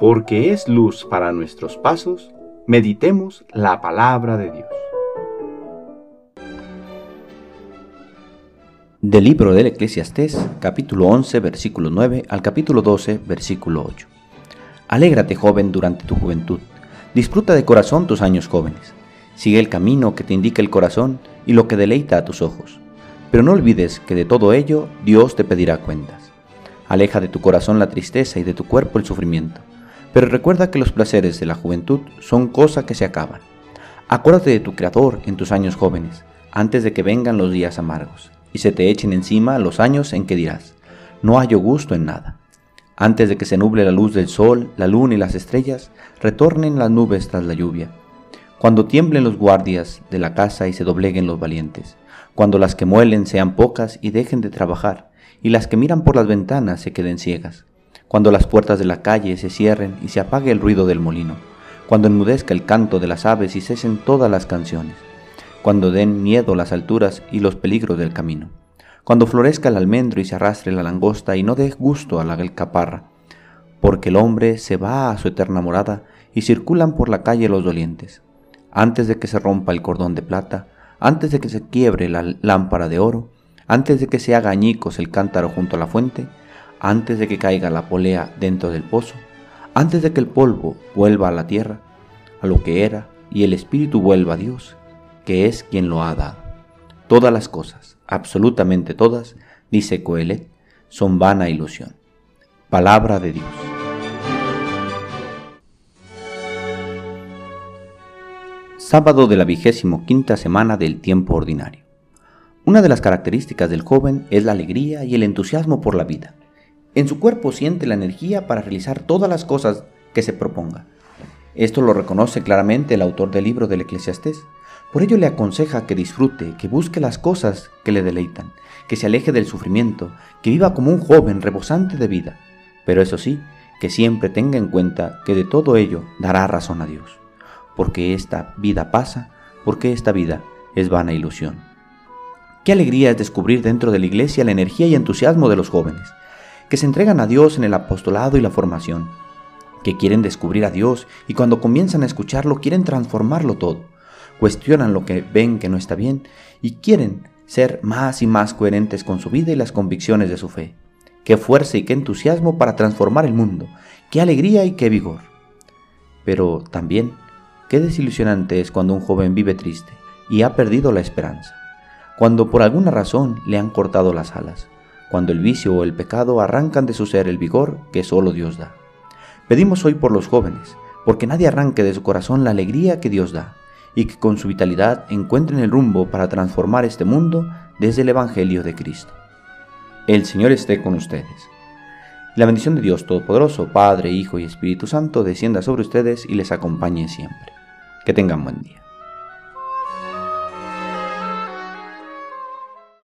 porque es luz para nuestros pasos, meditemos la palabra de Dios. Del libro del Eclesiastés, capítulo 11, versículo 9 al capítulo 12, versículo 8. Alégrate, joven, durante tu juventud. Disfruta de corazón tus años jóvenes. Sigue el camino que te indica el corazón y lo que deleita a tus ojos. Pero no olvides que de todo ello Dios te pedirá cuentas. Aleja de tu corazón la tristeza y de tu cuerpo el sufrimiento pero recuerda que los placeres de la juventud son cosa que se acaban. Acuérdate de tu Creador en tus años jóvenes, antes de que vengan los días amargos, y se te echen encima los años en que dirás, no hallo gusto en nada. Antes de que se nuble la luz del sol, la luna y las estrellas, retornen las nubes tras la lluvia. Cuando tiemblen los guardias de la casa y se dobleguen los valientes. Cuando las que muelen sean pocas y dejen de trabajar, y las que miran por las ventanas se queden ciegas cuando las puertas de la calle se cierren y se apague el ruido del molino, cuando enmudezca el canto de las aves y cesen todas las canciones, cuando den miedo las alturas y los peligros del camino, cuando florezca el almendro y se arrastre la langosta y no dé gusto a la alcaparra, porque el hombre se va a su eterna morada y circulan por la calle los dolientes. Antes de que se rompa el cordón de plata, antes de que se quiebre la lámpara de oro, antes de que se haga añicos el cántaro junto a la fuente, antes de que caiga la polea dentro del pozo, antes de que el polvo vuelva a la tierra, a lo que era, y el espíritu vuelva a Dios, que es quien lo ha dado. Todas las cosas, absolutamente todas, dice Coelet, son vana ilusión. Palabra de Dios. Sábado de la vigésimo quinta semana del tiempo ordinario. Una de las características del joven es la alegría y el entusiasmo por la vida. En su cuerpo siente la energía para realizar todas las cosas que se proponga. Esto lo reconoce claramente el autor del libro del Eclesiastés. Por ello le aconseja que disfrute, que busque las cosas que le deleitan, que se aleje del sufrimiento, que viva como un joven rebosante de vida. Pero eso sí, que siempre tenga en cuenta que de todo ello dará razón a Dios. Porque esta vida pasa, porque esta vida es vana ilusión. Qué alegría es descubrir dentro de la iglesia la energía y entusiasmo de los jóvenes que se entregan a Dios en el apostolado y la formación, que quieren descubrir a Dios y cuando comienzan a escucharlo quieren transformarlo todo, cuestionan lo que ven que no está bien y quieren ser más y más coherentes con su vida y las convicciones de su fe. Qué fuerza y qué entusiasmo para transformar el mundo, qué alegría y qué vigor. Pero también, qué desilusionante es cuando un joven vive triste y ha perdido la esperanza, cuando por alguna razón le han cortado las alas, cuando el vicio o el pecado arrancan de su ser el vigor que solo Dios da. Pedimos hoy por los jóvenes, porque nadie arranque de su corazón la alegría que Dios da, y que con su vitalidad encuentren el rumbo para transformar este mundo desde el Evangelio de Cristo. El Señor esté con ustedes. La bendición de Dios Todopoderoso, Padre, Hijo y Espíritu Santo, descienda sobre ustedes y les acompañe siempre. Que tengan buen día.